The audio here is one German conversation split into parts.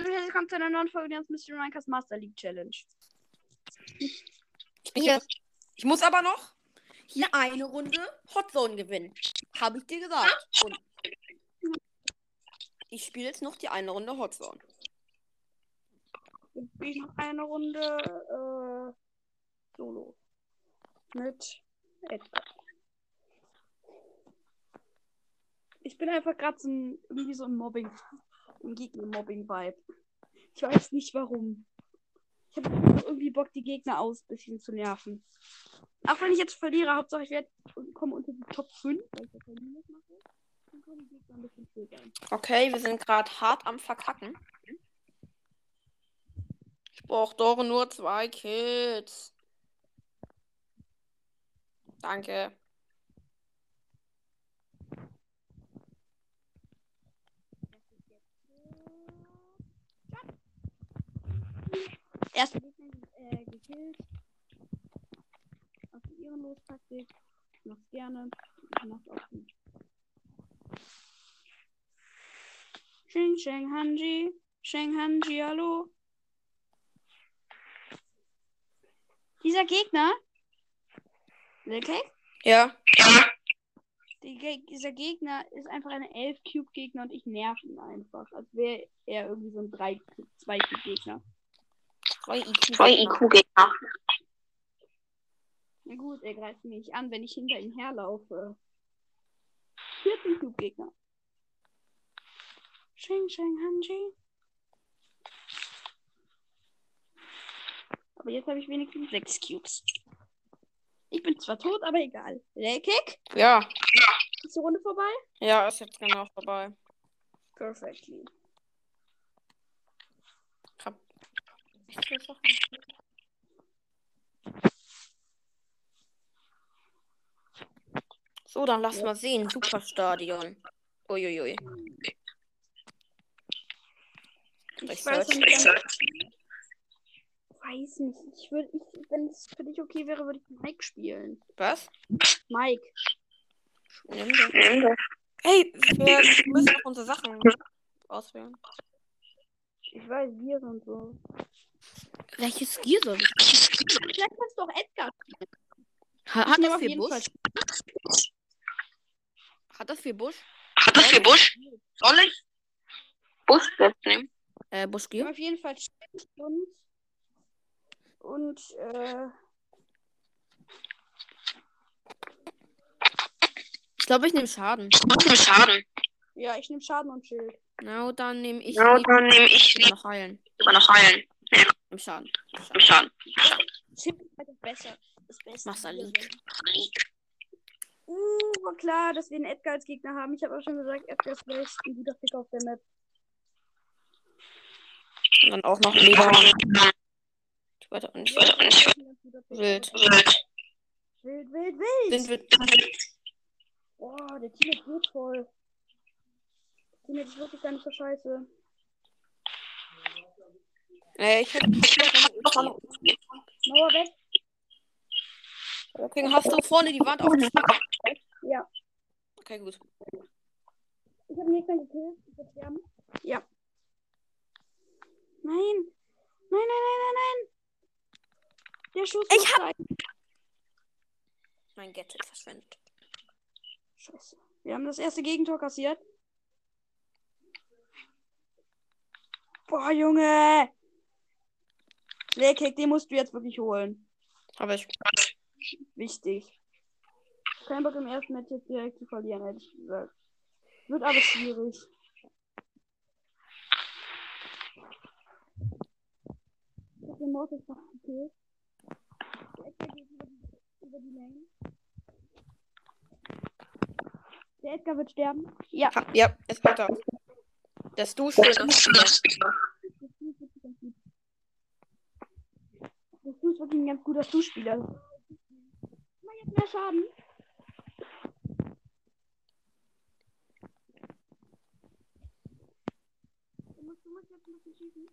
Hallo, herzlich willkommen zu einer neuen Folge der Mystery Minecraft Master League Challenge. Ich, bin hier. ich muss aber noch hier eine Runde Hotzone gewinnen. Habe ich dir gesagt. Und ich spiele jetzt noch die eine Runde Hotzone. Jetzt spiele ich noch eine Runde äh, Solo. Mit Edgar. Ich bin einfach gerade so ein, irgendwie so ein Mobbing, ein Gegner-Mobbing-Vibe. Ich weiß nicht warum. Ich habe irgendwie Bock, die Gegner aus ein bisschen zu nerven. Auch wenn ich jetzt verliere, Hauptsache ich werde komme unter die Top 5, weil ich das nie mache. Dann können die Gegner ein bisschen triggern. Okay, wir sind gerade hart am Verkacken. Ich brauche doch nur zwei Kills. Danke. Erste Gegner äh, gekillt. Aus der Ehrenlos-Taktik. Ich mach's gerne. Ich mach's auch gut. Sheng Sheng Hanji. Sheng Hanji, hallo. Dieser Gegner. Okay? Ja. Die, dieser Gegner ist einfach ein 11 Cube Gegner und ich nerv ihn einfach, als wäre er irgendwie so ein 3 2 Cube Gegner. Zwei IQ. Zwei IQ-Gegner. Na gut, er greift mich an, wenn ich hinter ihm herlaufe. 14 Cube Gegner. Sheng Sheng Hanji. Aber jetzt habe ich wenigstens 6 Cubes. Ich bin zwar tot, aber egal. Kick? Ja. Ist die Runde vorbei? Ja, ist jetzt genau vorbei. Perfectly. Ich hab echt viele Sachen. So, dann lass mal sehen. Superstadion. Uiuiui. Ich Ich weiß nicht, weiß nicht. Ich würde, ich, wenn es für dich okay wäre, würde ich Mike spielen. Was? Mike. Nimm das. Hey, wir müssen noch unsere Sachen auswählen. Ich weiß, wir und so. Welches Gear soll ich? Vielleicht kannst du auch Edgar spielen. Ha Ich hat nehme viel jeden Busch? Hat das viel Busch? Hat das viel Busch? Soll ich? Busch jetzt nehmen? Äh, Ich nehme Buschgear? auf jeden Fall und und äh, Ich glaube, ich nehme Schaden. Was für Schaden? ja, ich nehme Schaden und Schild. Na, dann nehme ich Ja, lieber dann nehme ich noch heilen. lieber noch heilen. Ja, Im Schaden. Schaden. Schild ist einfach besser. Das Beste. Mach's League. Uh, war klar, dass wir einen Edgar als Gegner haben. Ich habe auch schon gesagt, Edgar ist vielleicht ein guter Pick auf der Map. Und dann auch noch Leder. Ich weiß auch nicht. Ein Pick. Wild. Wild, wild, wild. Sind wir. Boah, der Team ist gut voll. Team ist wirklich gar nicht so scheiße. Äh, ich hätte. Mauer weg. Okay, hast du vorne die Wand aufgeschlagen? Ja. Okay, gut. Ich habe einen Gegner gekillt. Ich werde sterben. Ja. Nein. Nein, nein, nein, nein, nein. Der Schuss. Ich hab- sein. Mein Gadget verschwendet. Scheiße. Wir haben das erste Gegentor kassiert. Boah, Junge. Lehrkick, den musst du jetzt wirklich holen. Aber ich. Wichtig. Kein Bock im ersten Match jetzt direkt zu verlieren, hätte ich gesagt. Wird aber schwierig. Ich hab den Mortis noch gekillt. Der Edgar geht über die, über die Lane. Der Edgar wird sterben. Ja. Ja. Das du schön. Das gut. Das Fuß ist wirklich ein ganz guter Zuspieler. Mach jetzt mehr Schaden. Du du.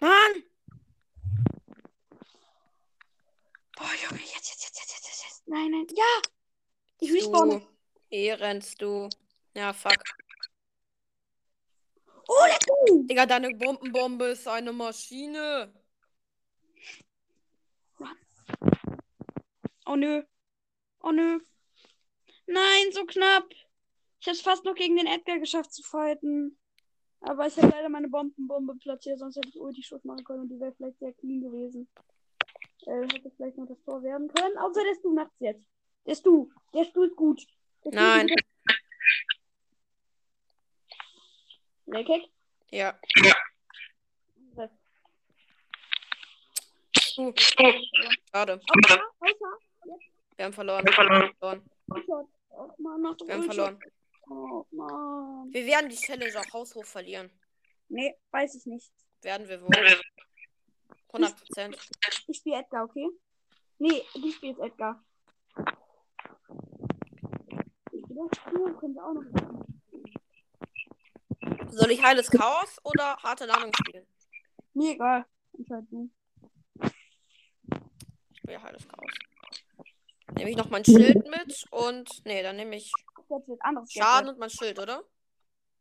Mann! Boah, Junge, jetzt, jetzt, jetzt, jetzt, jetzt, jetzt, jetzt. Nein, nein. Ja! Ich respawn. Du. Ehrens, du. Ja, fuck. Digga, deine Bombenbombe ist eine Maschine. Oh nö. Oh nö. Nein, so knapp. Ich hab's fast noch gegen den Edgar geschafft zu fighten. Aber ich habe leider meine Bombenbombe platziert, sonst hätte ich Ulti-Schuss machen können und die wäre vielleicht sehr clean gewesen. Äh, hätte vielleicht noch das Tor werden können. Außer der Stu macht's jetzt. Der Stu. Der Stu ist gut. Der Stu Nein. Ist gut. Leckig? Ja. Uh, schade. Wir haben verloren. Wir verloren. verloren. Oh Wir haben verloren. Oh Mann. Wir werden die Challenge auch haushoch verlieren. Nee, weiß ich nicht. Werden wir wohl. 100 Prozent. Ich spiele Edgar, okay? Nee, du spielst Edgar. Oder Stu können wir auch noch machen. Soll ich heiles Chaos oder harte Landung spielen? Mir egal. Entscheid du. Ich will heiles Chaos. Nehme ich noch mein Schild mit und. Nee, dann nehme ich Schaden und mein Schild, oder?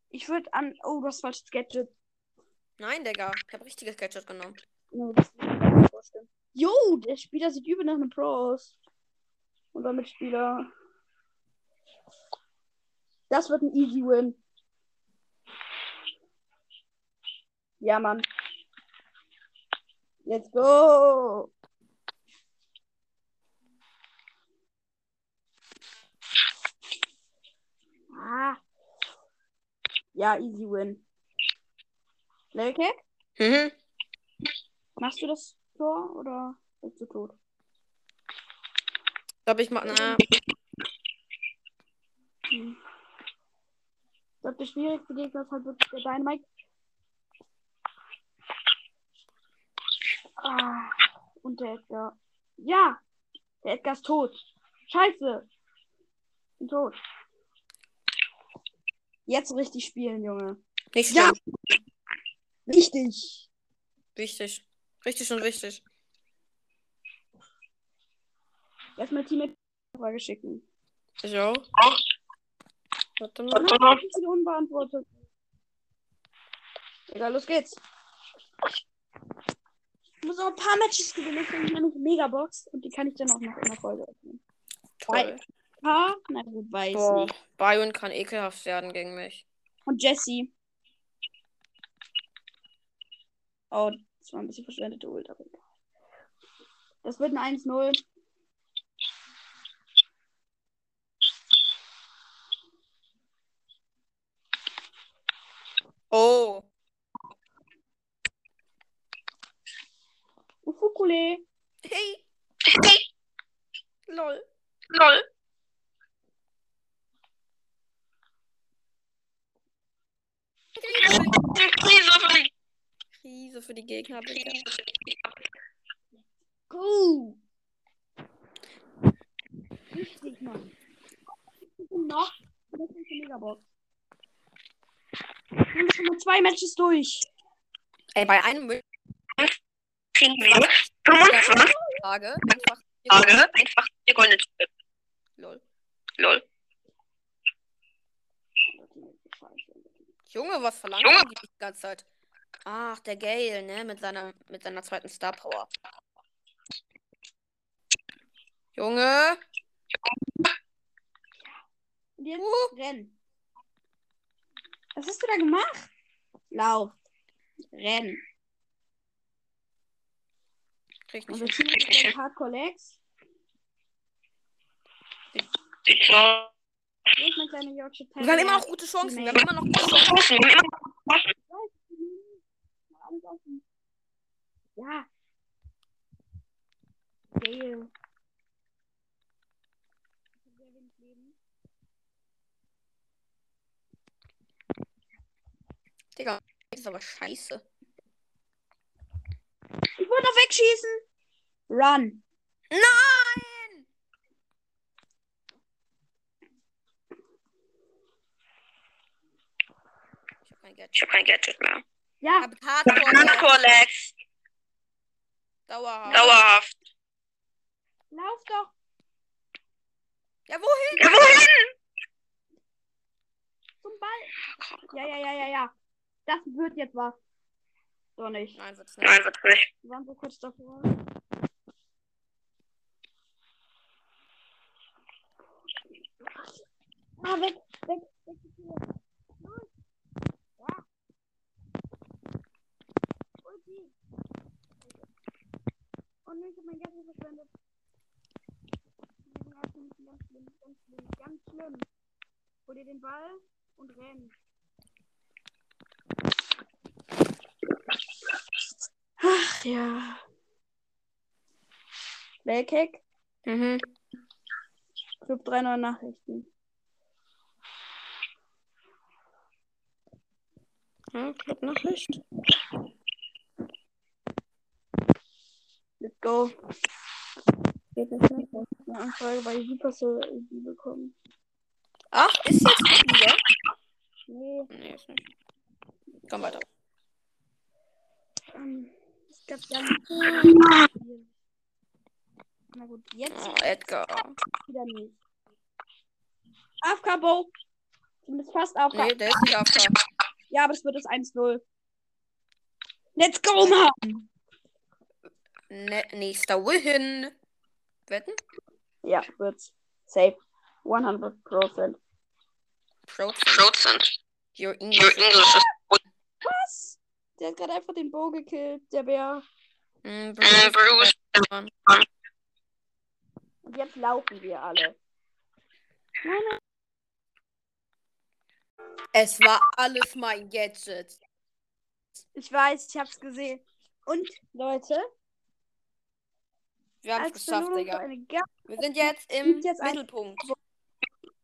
Ich würde an. Oh, du hast falsches Gadget. Nein, Digga. Ich habe richtiges Gadget genommen. Das vorstellen. Jo, der Spieler sieht übel nach einem Pro aus. Unser Mitspieler. Das wird ein easy win. Ja, Mann. Let's go. Ah. Ja, easy win. Levelkick? Mhm. Machst du das Tor oder bist du tot? Ich glaube, ich mach. Na, Hm. Ich glaube, der schwierigste Gegner ist halt wirklich der Dynamite. Ah, und der Edgar. Ja! Der Edgar ist tot. Scheiße! Ich bin tot. Jetzt richtig spielen, Junge. nicht Ja. Richtig! Wichtig. Richtig und wichtig. Erstmal Team Frage schicken. Ich auch. Warte mal. Ich bin unbeantwortet. Egal, los geht's. Ich muss noch ein paar Matches gewinnen. Ich habe nämlich Megabox und die kann ich dann auch noch in der Folge öffnen. Toll. Ah, na gut, weiß Boah, nicht. Byron kann ekelhaft werden gegen mich. Und Jesse. Oh, das war ein bisschen verschwendete Ult, aber egal. Das wird ein 1-0. Oh. Ufukule. Hey. Lol. Lol. Krise für die Krise für die Gegner, bitte. Go! Richtig, Mann. Und noch. Das ist eine Megabox. Wir haben schon mal zwei Matches durch. Ey, bei einem kriegen wir 25 Tage einfach. Tage einfach die goldene Tür. Lol. Lol. Junge, was verlangt Junge. die die ganze Zeit? Ach, der Gale, ne? Mit seiner, mit seiner zweiten Star Power. Junge. Jetzt Uh. renn. Was hast du da gemacht? Lauf. Renn. Krieg nicht. Team ist jetzt Hardcore Legs. Ich war. Ist mein kleiner Yorkshire Wir haben immer noch gute Chancen. Wir haben immer noch gute Chancen. Ja. Leben. Digga, das ist aber scheiße. Ich wollte noch wegschießen. Run. Nein! Ich hab kein Gadget. Ich hab kein Gadget mehr. Ich Ja, hab Hardcore. Hardcore Legs. Dauerhaft. Dauerhaft. lauf doch. Ja, wohin? Ja, wohin? Zum Ball. Ja, ja, ja, ja, ja. Das wird jetzt was. Doch nicht. Nein, wird's nicht. Nein, wird's nicht. Wir waren so kurz davor. Ah, weg, weg, weg. Los. Ja. Ulti. Oh nein, ich hab mein Geld verschwendet. Die sind ganz schlimm, ganz schlimm, ganz schlimm. Hol dir den Ball und renn. Ach ja. Playkick. Mhm. Club 3 neue Nachrichten. Ja, Club-Nachricht. Let's go. Geht nicht mehr. Eine Anfrage bei Supercell ID bekommen. Ach, ist jetzt wieder? Nee, Nee, ist nicht. Komm weiter. ähm, ich glaube, ja. Na gut, jetzt Oh, Edgar. wieder nicht. AFK Bo. Du bist fast AFK. Nee, der ist nicht AFK. Ja, aber es wird das 1-0. Let's go, Mann! Ne nächster Win. Wetten? Ja, wird's. Safe. 100%. Prozent. Prozent. Your Your English. English is? Der hat gerade einfach den Bo gekillt, der Bär. Mm, äh, Bruce. Bruce. Und jetzt laufen wir alle. Nein, Es war alles mein Gadget. Ich weiß, ich hab's gesehen. Und, Leute, Wir haben es als geschafft, Digga. Wir sind jetzt im jetzt Mittelpunkt.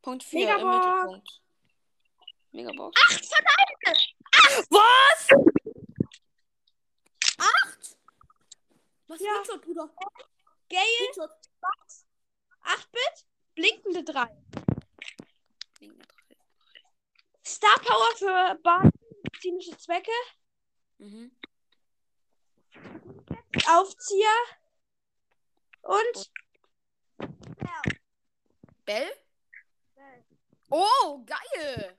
Punkt 4 im Megabox. Mittelpunkt. Megabox. Acht von Was? Acht? Was Ja. Screenshot, Bruder? Gale, Screenshot. 8-Bit, blinkende 3. Liegen da drei. Star Power für medizinische Zwecke, Mhm. Aufzieher und Bell? Oh, geil.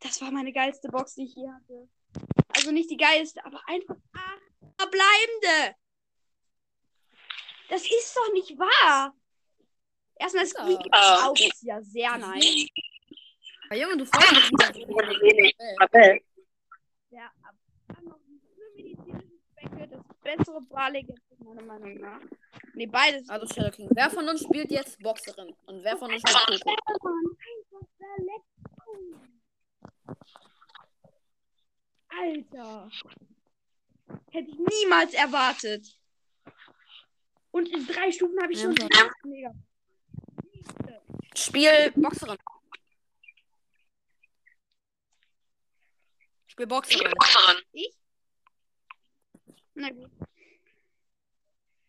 das war meine geilste Box, die ich je hatte. Also nicht die geilste, aber einfach acht verbleibende. Das ist doch nicht wahr. Erstmal Ja. Squeaky Ah, Aufzieher, sehr nice. Ah, Junge, du wenig. Bell. Tabelle. Ja, aber noch für medizinische Zwecke das bessere Barley meiner Meinung nach. Nee, beides. Also, Shadow King. Wer von uns spielt jetzt Boxerin? Und wer von uns spielt Coco? Mann, einfach verletzt. Alter. Hätte ich niemals erwartet. Und in drei Stufen habe ich schon. Ja. Mega. Spiel Boxerin. Spiel Boxerin. Boxerin. Na gut.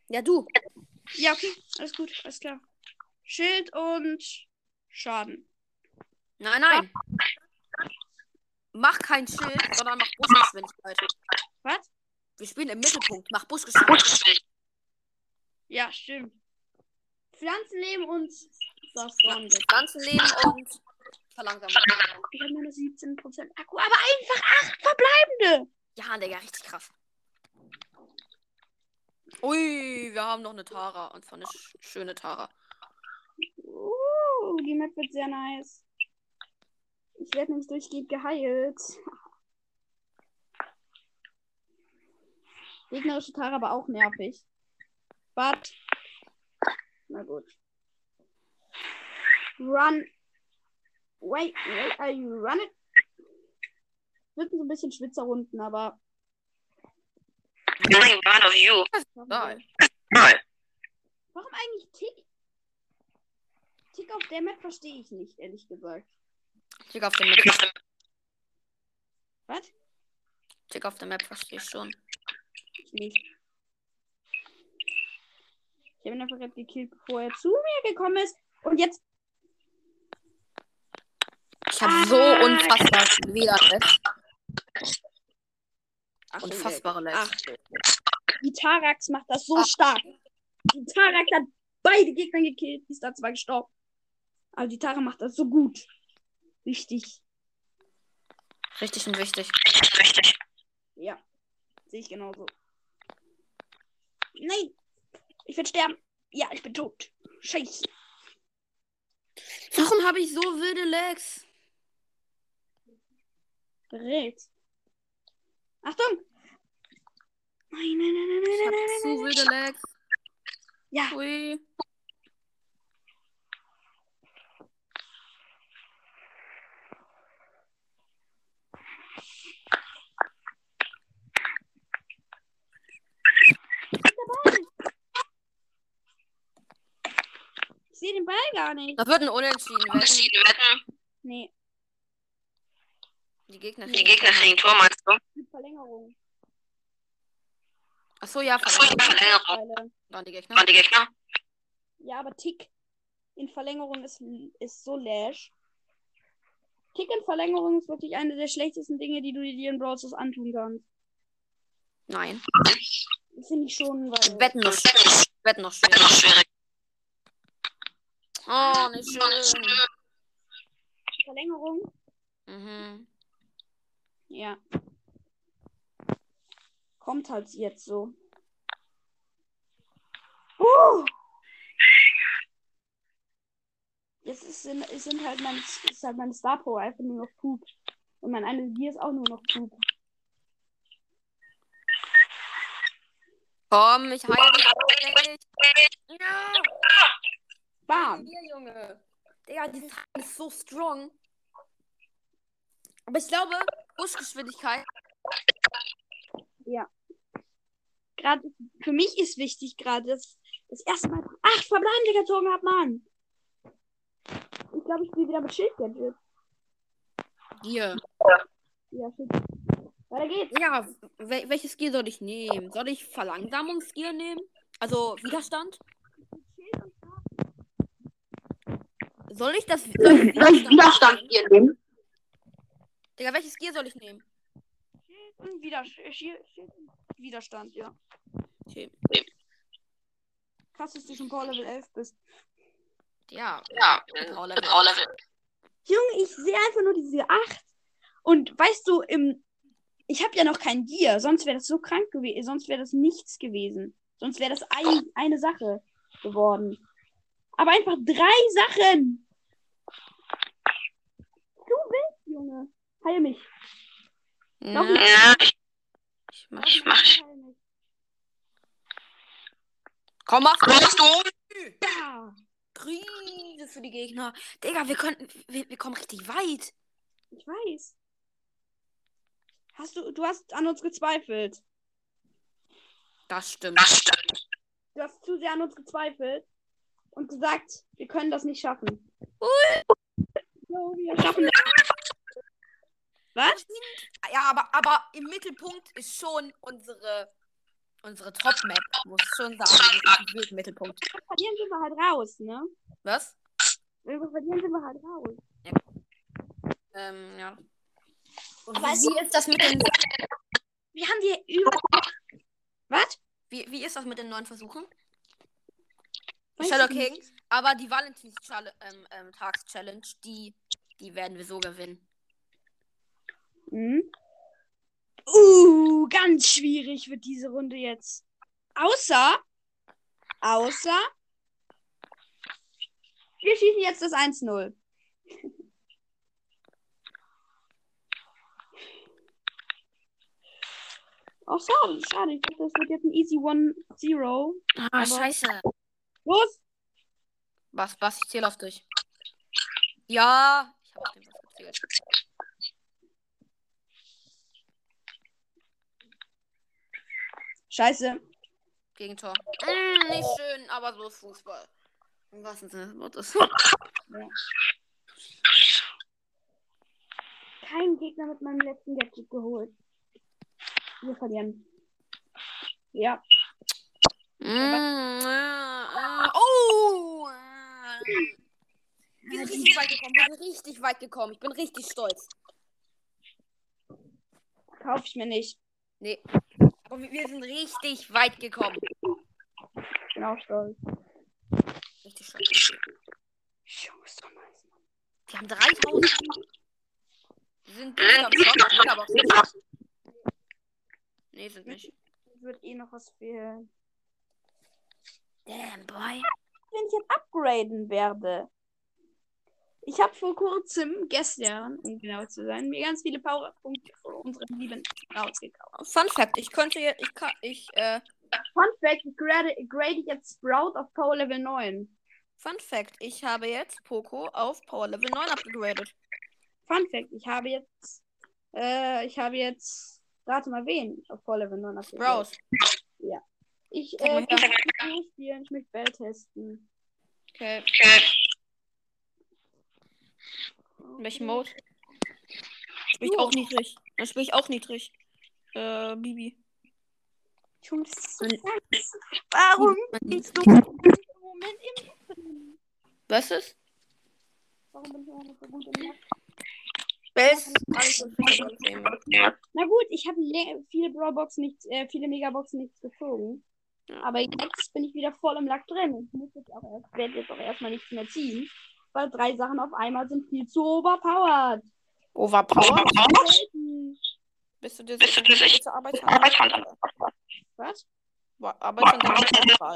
Ja, du. Ja, okay. Alles gut. Alles klar. Schild und Schaden. Nein, nein. Mach kein Schild, sondern mach Busgeschwindigkeit. Was? Wir spielen im Mittelpunkt. Mach Busgeschwindigkeit. Ja, stimmt. Pflanzenleben und das waren das. Ganzen Leben und verlangsamen. Ich habe nur noch 17% Akku, aber einfach acht verbleibende. Ja, Digga, richtig krass. Ui, wir haben noch eine Tara. Und zwar eine sch schöne Tara. Uh, die Map wird sehr nice. Ich werde nämlich durchgehend geheilt. Gegnerische Tara aber auch nervig. But. Na gut. Run. Wait, wait, are you running? Wirken so ein bisschen Schwitzerrunden, aber. Really proud of you. Geil. Nein. Warum eigentlich Tick? Tick auf der Map verstehe ich nicht, ehrlich gesagt. Tick auf der Map. Was? Tick auf der Map verstehe ich schon. Ich nicht. Ich habe ihn einfach gerade gekillt, bevor er zu mir gekommen ist. Und jetzt. Ich habe so unfassbar. Ach, Unfassbare. Ach, die Tarax macht das so stark. Die Tarax hat beide Gegner gekillt. Die ist da zwar gestorben. Aber die Tara macht das so gut. Richtig. Richtig und wichtig. Richtig, richtig. Ja. Sehe ich genauso. Nein! Ich werde sterben. Ja, ich bin tot. Scheiße. Warum habe ich so wilde Legs? Berät. Achtung! Nein, nein, nein, nein, Ich nein, habe nein, zu nein, nein. wilde Legs. Ja, Ui. Den Ball gar nicht. Das wird ein Unentschieden werden. Unterschieden wetten. Nee, Die Gegner Die Gegner kriegen Tor, meinst du? die Verlängerung. Achso, ja, Achso, ja, Verlängerung. Verlängerung. Dann die Gegner. Waren die Gegner? Ja, aber Tick in Verlängerung ist, ist so lash. Tick in Verlängerung ist wirklich eine der schlechtesten Dinge, die du dir in Brawl Stars antun kannst. Nein. Finde ich schon, weil. Wetten noch, Wetten noch schwierig. Oh, nicht schön. Verlängerung? Mhm. Ja. Kommt halt jetzt so. Uh! Jetzt ist, sind, es sind halt meine, ist halt meine Star Power einfach nur noch Poop. Und mein eine Gear ist auch nur noch Poop. Komm, ich heile dich. Ja. Bam! Hier, Junge. Digga, die Sache ist so strong. Aber ich glaube, Buschgeschwindigkeit. Gerade für mich ist wichtig gerade, dass das erste Mal acht Verbleibende gezogen habe, Mann. Ich glaube, ich spiele wieder mit Schildgadget. Hier. Ja, Schild. Weiter geht's. Ja, wel welches Gear soll ich nehmen? Soll ich Verlangsamungsgear nehmen? Also Widerstand? Soll ich das soll ich Soll ich Widerstand hier nehmen? Digga, welches Gear soll ich nehmen? Schild und Widerstand. Und Widerstand, ja. Okay. Krass, dass du schon Power Level 11 bist. Ja, Ja, Power mit Level. Power Level. Junge, ich sehe einfach nur diese 8. Und weißt du, im, ich habe ja noch kein Gear. Sonst wäre das so krank gewesen. Sonst wäre das nichts gewesen. Sonst wäre das ein, eine Sache geworden. Aber einfach drei Sachen. Du willst, Junge. Heil mich. Ja, Ja, ich, ich mach. ich mach. Heil mich. Komm, mach Machst du? Ja. Krise für die Gegner. Digga, wir könnten. Wir, wir kommen richtig weit. Ich weiß. Hast du, du hast an uns gezweifelt. Das stimmt. Das stimmt. Du hast zu sehr an uns gezweifelt und gesagt, wir können das nicht schaffen. Jo, wir schaffen das. Was? Ja, aber, aber im Mittelpunkt ist schon unsere. Unsere Top-Map, muss ich schon sagen. Die ist im Mittelpunkt. Verlieren, sind wir halt raus, ne? Was? Wenn wir verlieren, sind wir halt raus. Ähm, ja. Und Aber wie ist das mit den. Wir haben die über. Was? Wie, wie ist das mit den neuen Versuchen? Weiß Shadow. King. Aber die Valentins-Challenge, ähm, ähm, die, die werden wir so gewinnen. Mhm. Uh, ganz schwierig wird diese Runde jetzt. Außer. Außer. Wir schießen jetzt das 1-0. Oh, schade, schade. Ich dachte, das wird jetzt ein easy 1-0. Ah, Aber- scheiße. Los! Was, was? Ich zähle auf dich. Ja. Ich hab auf den was gezählt. Scheiße. Gegentor. Mm, nicht schön, aber so ist Fußball. Im wahrsten Sinne des Wortes. Kein Gegner mit meinem letzten Gadget geholt. Wir verlieren. Ja. Mm, äh, oh! Wir sind richtig weit gekommen. Wir sind richtig weit gekommen. Ich bin richtig stolz. Kauf ich mir nicht. Nee. Aber wir- sind richtig weit gekommen. Ich bin auch stolz. Richtig stolz. Junge, ist doch nice. Wir haben 3000. Sind die am Shop? Aber Nee, sind nicht. Wird eh noch was fehlen. Damn, boy. Wenn ich jetzt upgraden werde. Ich habe vor kurzem, gestern, um genau zu sein, mir ganz viele Powerpunkte für unsere lieben rausgekauft. Fun Fact, ich könnte jetzt, ich kann, ich, äh, Fun Fact, ich grade, grade jetzt Sprout auf Power Level 9. Fun Fact, ich habe jetzt Poco auf Power Level 9 abgegradet. Fun Fact, ich habe jetzt, äh, ich habe jetzt, rate mal wen, auf Power Level 9 abgegradet. Sprout. Ich, Sag mal äh, nicht spielen, ich möchte Bell testen. Okay. In welchem Mode? Spiel ich auch niedrig. Dann spiele ich auch niedrig. Äh, Bibi. Scheiße. Warum bist du im Moment im Was ist? Warum bin ich immer noch so gut im Themen. Na gut, ich habe le- viele Brawlboxen nicht, äh, viele Megaboxen nichts gezogen. Aber jetzt bin ich wieder voll im Lack drin. Ich muss jetzt auch erst, werde jetzt auch erstmal nichts mehr ziehen. Weil drei Sachen auf einmal sind viel zu overpowered. Overpowered? Bist du dir sicher, dass du zur Arbeit hast? Was? Arbeit an der Wahl.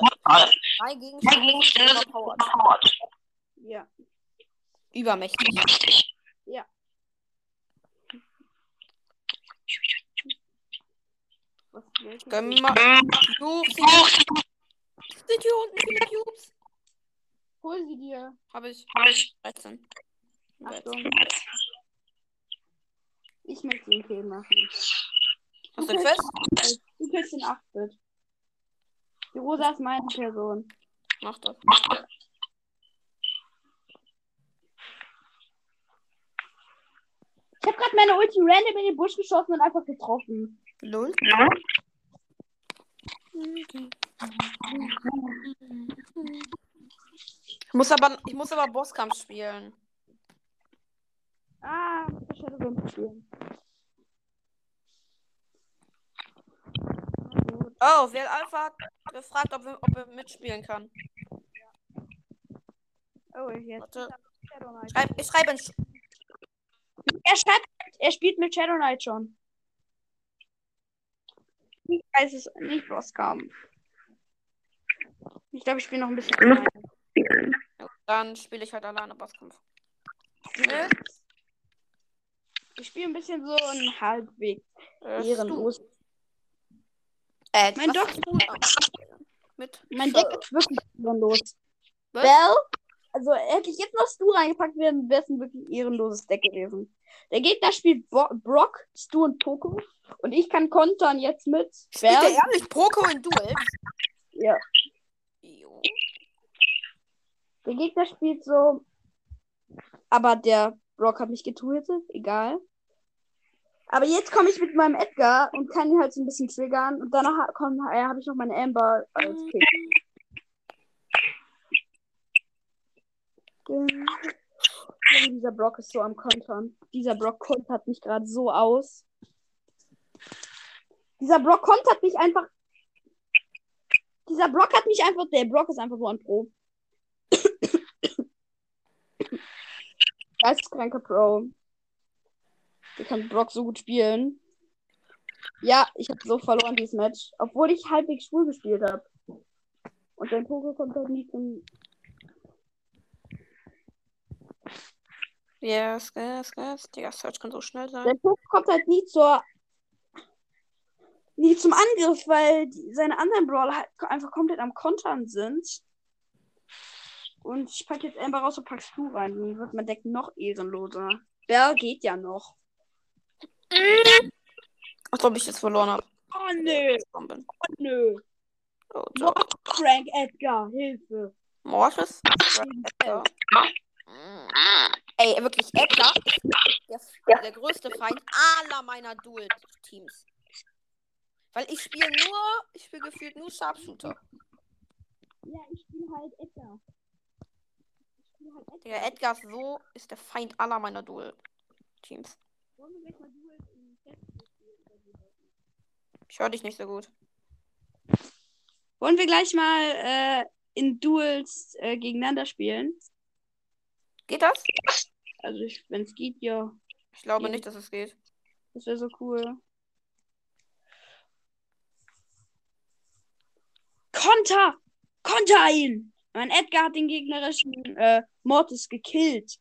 Drei Gegenstände sind overpowered. Ja. Übermächtig. Was willst du? Gönn mal. Cubes. Sind hier unten viele Cubes? Hol sie dir. Habe ich. 13. Achtung. Ich möchte den Kill machen. Hast du fest? Du kriegst den 8-Bit. Die Rosa ist meine Person. Mach das. Ich habe gerade meine Ulti random in den Busch geschossen und einfach getroffen. Lol. Ich muss aber, ich muss aber Bosskampf spielen. Ah, ich hätte so spielen. Oh, wer Alpha hat gefragt, ob, wir, ob er mitspielen kann. Oh, jetzt. Schreib, ich schreibe in Sch Er schreibt, er spielt mit Shadow Knight schon. Ich weiß es nicht, kam. Ich glaube, ich spiele noch ein bisschen. Alleine. Dann spiele ich halt alleine Bosskampf. Ich spiele ein bisschen so ein halbwegs Äh, ehrenlos. Äh, Mein Doc- hast du? Mit Mein Deck ist wirklich ehrenlos. Was? Bell? Also hätte ich jetzt noch Stu reingepackt, wäre es ein wirklich ehrenloses Deck gewesen. Der Gegner spielt Bo Brock, Stu und Poco. Und ich kann kontern jetzt mit Spielt er Bell. ehrlich Proko in Duels? Ja. Jo. Der Gegner spielt so. Aber der Brock hat mich getötet, egal. Aber jetzt komme ich mit meinem Edgar und kann ihn halt so ein bisschen triggern. Und danach äh, habe ich noch meine Amber als Pick. Dieser Brock ist so am Kontern. Dieser Brock kontert mich gerade so aus. Dieser Brock kontert mich einfach. Dieser Brock hat mich einfach. Der Brock ist einfach so ein Pro. Geisteskranker Pro. Der kann Brock so gut spielen. Ja, ich habe so verloren dieses Match. Obwohl ich halbwegs schwul gespielt habe. Und dein Poker kommt halt nie zum. Yes, yes, yes. Digga, Search kann so schnell sein. Dein Poker kommt halt nie zur. Nie zum Angriff, weil die, seine anderen Brawler halt einfach komplett am Kontern sind. Und ich pack jetzt Amber raus und packst du rein. Dann wird mein Deck noch ehrenloser. Bell geht ja noch. Als ob ich jetzt verloren habe. Oh nö, bin. oh nö. Oh, ciao. Frank Edgar, Hilfe. Mortis? Edgar. Ey, wirklich, Edgar ist der, der größte Feind aller meiner Duel-Teams. Weil ich spiele nur, ich spiele gefühlt nur Sharpshooter. Ja, ich spiele halt Edgar. Ich spiele halt Edgar. Der Edgar ist so, ist der Feind aller meiner Duel-Teams. Wollen wir gleich mal Duels in Fest- Ich höre dich nicht so gut. Wollen wir gleich mal äh, in Duels äh, gegeneinander spielen? Geht das? Also, wenn es geht, ja. Ich glaube Ja. nicht, dass es geht. Das wäre so cool. Konter! Konter ihn! Mein Edgar hat den gegnerischen äh, Mortis gekillt.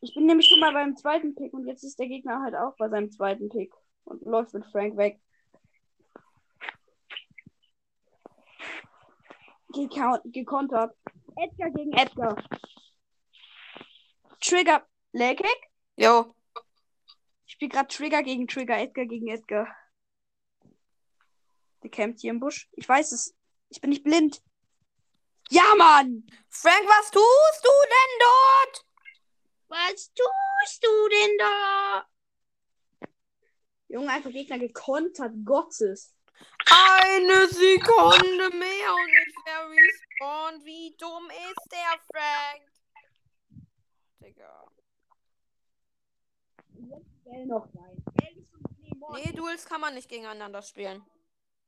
Ich bin nämlich schon mal beim zweiten Pick und jetzt ist der Gegner halt auch bei seinem zweiten Pick und läuft mit Frank weg. Gekau- Gekontert. Edgar gegen Edgar. Trigger. Legkick? Jo. Ich spiele gerade Trigger gegen Trigger, Edgar gegen Edgar. Der campt hier im Busch. Ich weiß es. Ich bin nicht blind. Ja, Mann! Frank, was tust du denn dort? Was tust du denn da? Junge, einfach Gegner gekontert. Gottes. Eine Sekunde mehr und ich wäre respawned. Wie dumm ist der Frank? Digga. Gell noch rein. Nee, Duels kann man nicht gegeneinander spielen.